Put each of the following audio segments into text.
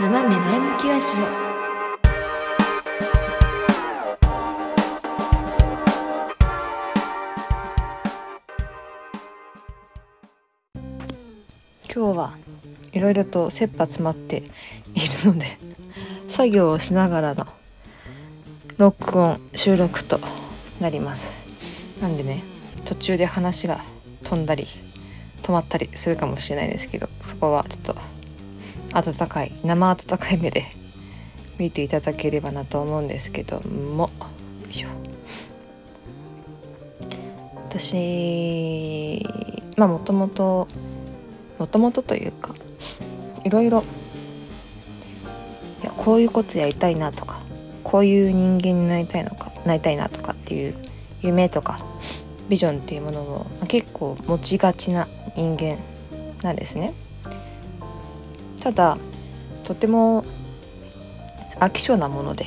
斜め前向きラジ今日はいろいろと切羽詰まっているので 作業をしながらの録音収録となります。なんでね途中で話が飛んだり止まったりするかもしれないですけどそこはちょっと温かい生温かい目で 見ていただければなと思うんですけども私まあもともともともとというかいろいろいやこういうことやりたいなとかこういう人間になりたいのかなりたいなとかっていう夢とかビジョンっていうものを結構持ちがちな人間なんですね。ただとても飽き性なもので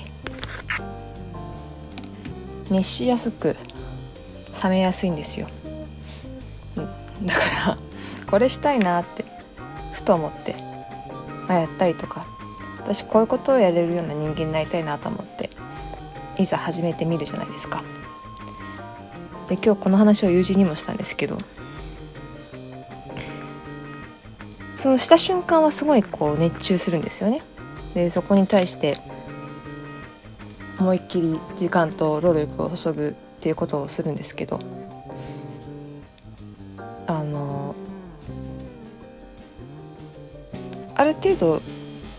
熱しやすく冷めやすいんですよ、だからこれしたいなってふと思って、まあ、やったりとか私こういうことをやれるような人間になりたいなと思っていざ始めてみるじゃないですか。で今日この話を友人にもしたんですけどそのした瞬間はすごいこう熱中するんですよね。でそこに対して思いっきり時間と労力を注ぐっていうことをするんですけどあのある程度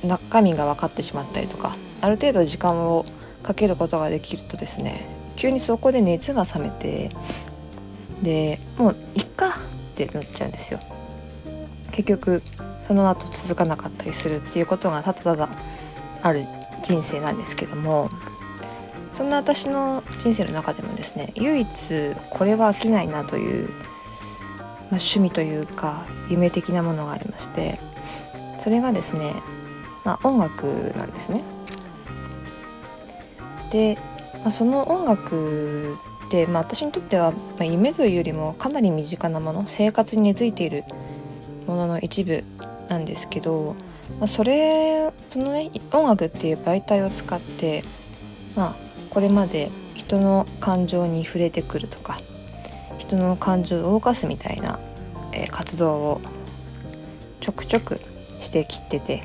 中身が分かってしまったりとかある程度時間をかけることができるとですね急にそこで熱が冷めてでもういっかってなっちゃうんですよ。結局その後続かなかったりするっていうことがただただある人生なんですけどもそんな私の人生の中でもですね唯一これは飽きないなという、まあ、趣味というか夢的なものがありましてそれがですね、まあ、音楽なんですね。で、まあ、その音楽って、まあ、私にとっては、ま、夢というよりもかなり身近なもの生活に根付いているものの一部なんですけど、ま、それそのね音楽っていう媒体を使ってまあこれまで人の感情に触れてくるとか人の感情を動かすみたいな、えー、活動をちょくちょくしてきてて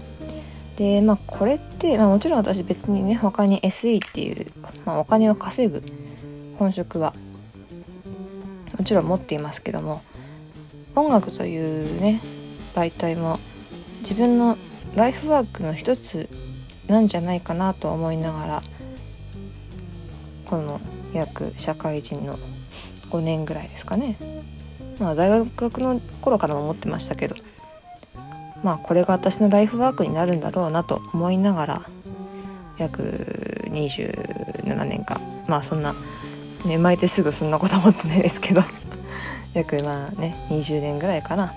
でまあこれって、まあ、もちろん私別にね他に SE っていう、まあ、お金を稼ぐ本職はもちろん持っていますけども音楽というね媒体も自分のライフワークの一つなんじゃないかなと思いながらこの約社会人の5年ぐらいですかね。まあ大学の頃からも思ってましたけどまあこれが私のライフワークになるんだろうなと思いながら約27年間。まあそんなね生まれてすぐそんなこと思ってないですけど。約まあね20年ぐらいかな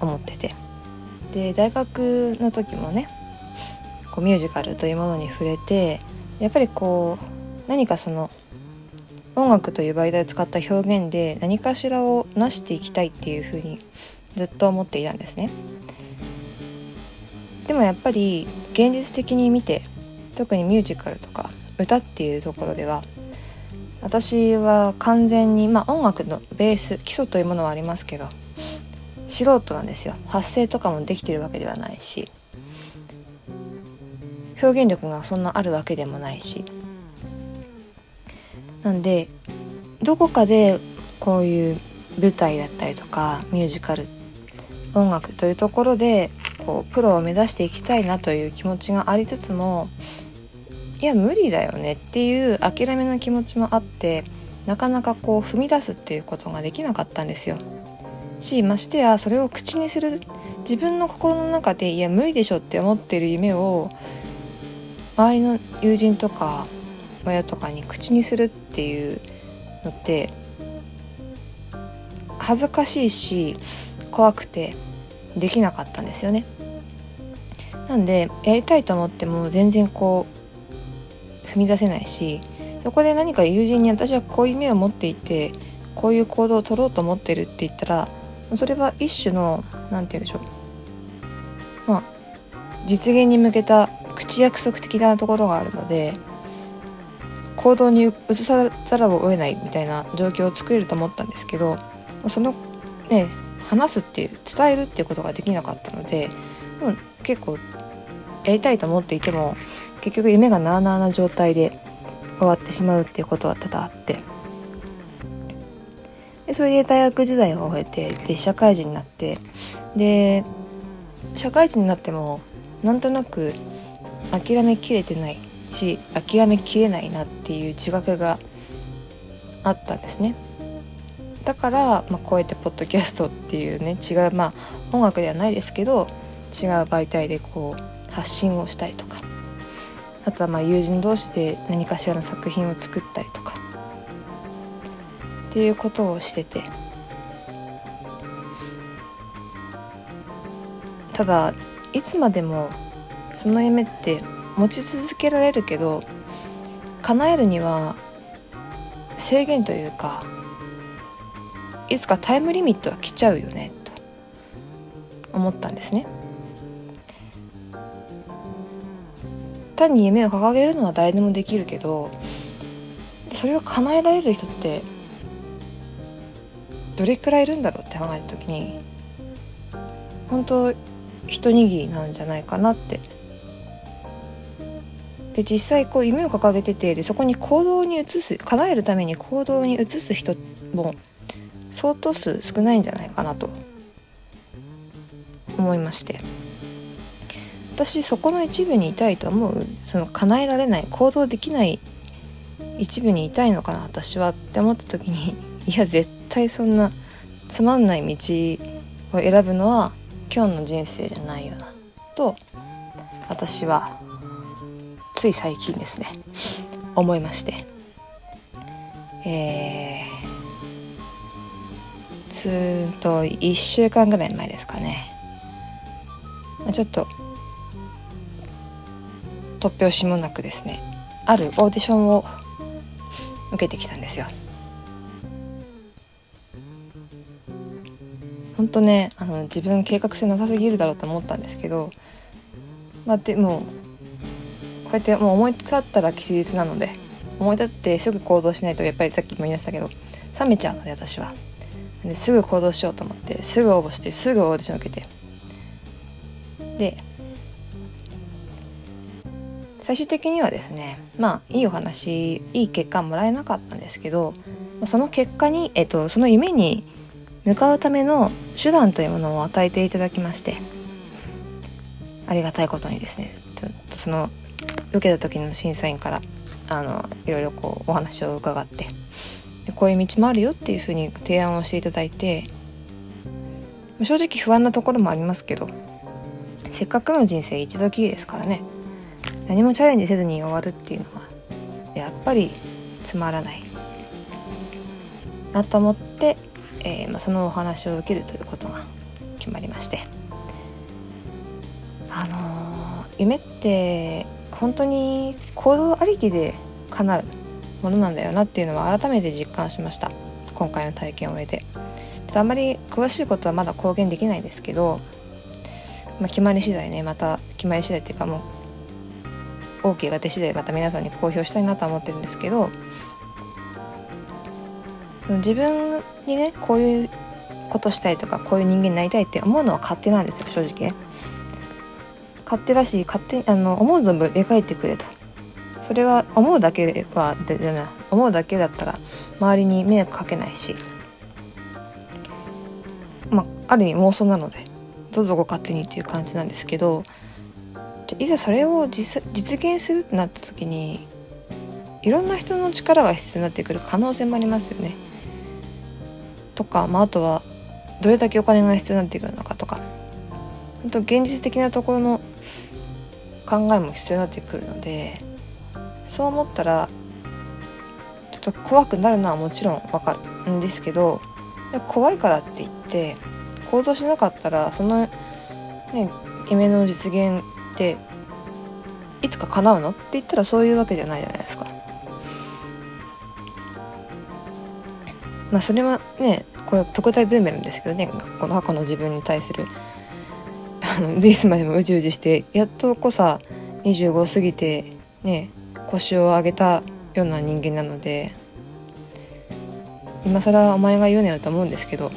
思っててで大学の時もねこうミュージカルというものに触れてやっぱりこう何かその音楽という媒体を使った表現で何かしらを成していきたいっていうふうにずっと思っていたんですね。でもやっぱり現実的に見て特にミュージカルとか歌っていうところでは私は完全にまあ音楽のベース基礎というものはありますけど素人なんですよ。発声とかもできてるわけではないし表現力がそんなあるわけでもないし。なんでどこかでこういう舞台だったりとかミュージカル音楽というところでこうプロを目指していきたいなという気持ちがありつつもいや無理だよねっていう諦めの気持ちもあってなかなかこう踏み出すっていうことができなかったんですよ。しましてやそれを口にする自分の心の中でいや無理でしょって思ってる夢を周りの友人とか親とかに口にするっていうのって恥ずかしいし怖くてできなかったんですよね。なんでやりたいと思っても全然こう踏み出せないしそこで何か友人に私はこういう夢を持っていてこういう行動を取ろうと思ってるって言ったらそれは一種の何て言うんでしょう。まあ実現に向けた口約束的なところがあるので行動に移さざるを得ないみたいな状況を作れると思ったんですけどそのね話すっていう伝えるっていうことができなかったので結構やりたいと思っていても結局夢がなあなあな状態で終わってしまうっていうことは多々あって。でそれで大学時代を終えてで社会人になって。で社会人になってもなんとなく諦めきれてないし諦めきれないなっていう自覚があったんですね。だから、まあ、こうやってポッドキャストっていうね違うまあ音楽ではないですけど違う媒体でこう発信をしたりとかあとはまあ友人同士で何かしらの作品を作ったりとかっていうことをしててただいつまでもその夢って持ち続けられるけど叶えるには制限というかいつかタイムリミットは来ちゃうよねと思ったんですね。単に夢を掲げるのは誰でもできるけどそれを叶えられる人ってどれくらいいるんだろうって考えた時に本当一握りなんじゃないかなって。で実際こう夢を掲げててでそこに行動に移す叶えるために行動に移す人も相当数少ないんじゃないかなと思いまして。私そこの一部にいたいと思う。その叶えられない行動できない一部にいたいのかな私はって思った時に いや絶対そんなつまんない道を選ぶのは今日の人生じゃないよなと私はつい最近ですね 思いまして。えー、つーんと1週間ぐらい前ですかね。ちょっと突拍子もなくですねあるオーディションを受けてきたんですよ。本当ねあの自分計画性なさすぎるだろうと思ったんですけどまあでもこうやってもう思い立ったら吉日なので思い立ってすぐ行動しないとやっぱりさっきも言いましたけど冷めちゃうので私は。ですぐ行動しようと思ってすぐ応募してすぐオーディション受けて。で最終的にはですねまあいいお話いい結果もらえなかったんですけどその結果に、えっと、その夢に向かうための手段というものを与えていただきましてありがたいことにですねちょっとその受けた時の審査員からあのいろいろこうお話を伺ってこういう道もあるよっていうふうに提案をしていただいて正直不安なところもありますけどせっかくの人生一度きりですからね何もチャレンジせずに終わるっていうのはやっぱりつまらないなと思ってえー、まあ、そのお話を受けるということが決まりまして。あのー、夢って本当に行動ありきで叶うものなんだよなっていうのは改めて実感しました。今回の体験を終えて。あんまり詳しいことはまだ公言できないんですけど、まあ、決まり次第ねまた決まり次第っていうかもう OK が出次第また皆さんに公表したいなと思ってるんですけど自分にねこういうことしたいとかこういう人間になりたいって思うのは勝手なんですよ正直ね。勝手だし勝手あの思う存分描いてくれと。それは思うだけはでじゃない思うだけだったら周りに迷惑かけないし。まあある意味妄想なのでどうぞご勝手にっていう感じなんですけどじゃいざそれを実現するってなった時にいろんな人の力が必要になってくる可能性もありますよね。とか、まあ、あとはどれだけお金が必要になってくるのかとか本当現実的なところの考えも必要になってくるのでそう思ったらちょっと怖くなるのはもちろんわかるんですけど怖いからって言って行動しなかったらその、ね、夢の実現っていつか叶うの？って言ったらそういうわけじゃないじゃないですか。まあそれはねこれ特大ブーメランですけどねこの過去の自分に対するあのいつまでもうじうじしてやっとこさ25過ぎてね腰を上げたような人間なので今更お前が言うなよと思うんですけど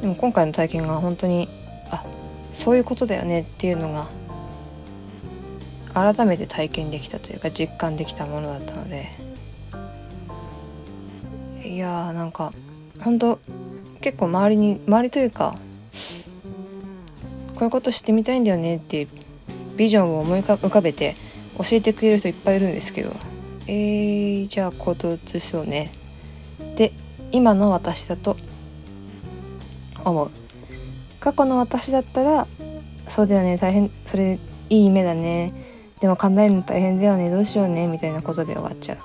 でも今回の体験が本当にあそういうことだよねっていうのが改めて体験できたというか実感できたものだったので。いやーなんか本当結構周りに周りというかこういうことしてみたいんだよねっていうビジョンを思い浮かべて教えてくれる人いっぱいいるんですけどえー、じゃあ行動移そうね。で今の私だと思う。過去の私だったらそうだよね大変それいい夢だね。でも考えるの大変だよねどうしようねみたいなことで終わっちゃう。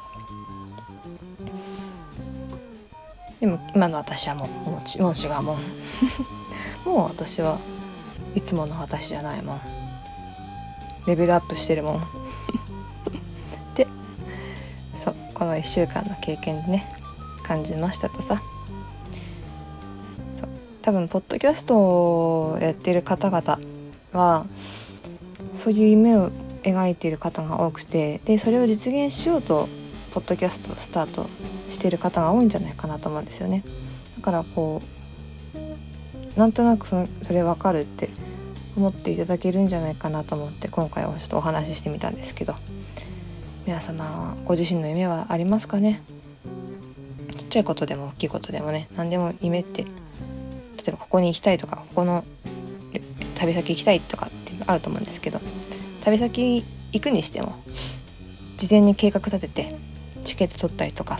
でも今の私はもうもうもう違うもん。もう私はいつもの私じゃないもん。レベルアップしてるもん。でそうこの1週間の経験でね感じましたとさ。多分ポッドキャストをやってる方々はそういう夢を描いている方が多くてでそれを実現しようとポッドキャストをスタートしている方が多いんじゃないかなと思うんですよね。だからこうなんとなくそそれ分かるって思っていただけるんじゃないかなと思って今回はちょっとお話ししてみたんですけど。皆様ご自身の夢はありますかね？ちっちゃいことでも大きいことでもね何でも夢ってえばここに行きたいとかここの旅先行きたいとかっていうのあると思うんですけど旅先行くにしても事前に計画立ててチケット取ったりとか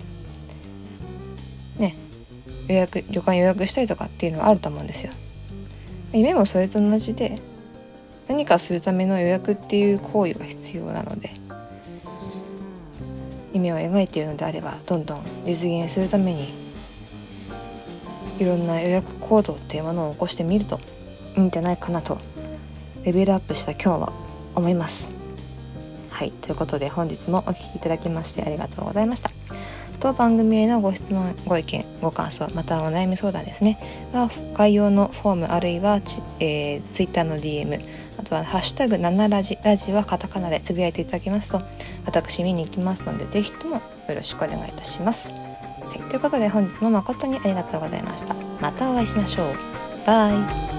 ね予約旅館予約したりとかっていうのはあると思うんですよ。夢もそれと同じで何かするための予約っていう行為は必要なので夢を描いているのであればどんどん実現するためにいろんな予約行動っていうものを起こしてみるといいんじゃないかなとレベルアップした今日は思います。はいということで本日もお聴きいただきましてありがとうございました。当番組へのご質問ご意見ご感想またお悩み相談ですね。は概要のフォームあるいはち、え、Twitter の DM あとは「ハッシュタグ #7 ラジ」ラジはカタカナでつぶやいていただきますと私見に行きますので是非ともよろしくお願いいたします、はい、ということで本日も誠にありがとうございました。またお会いしましょう。バイ。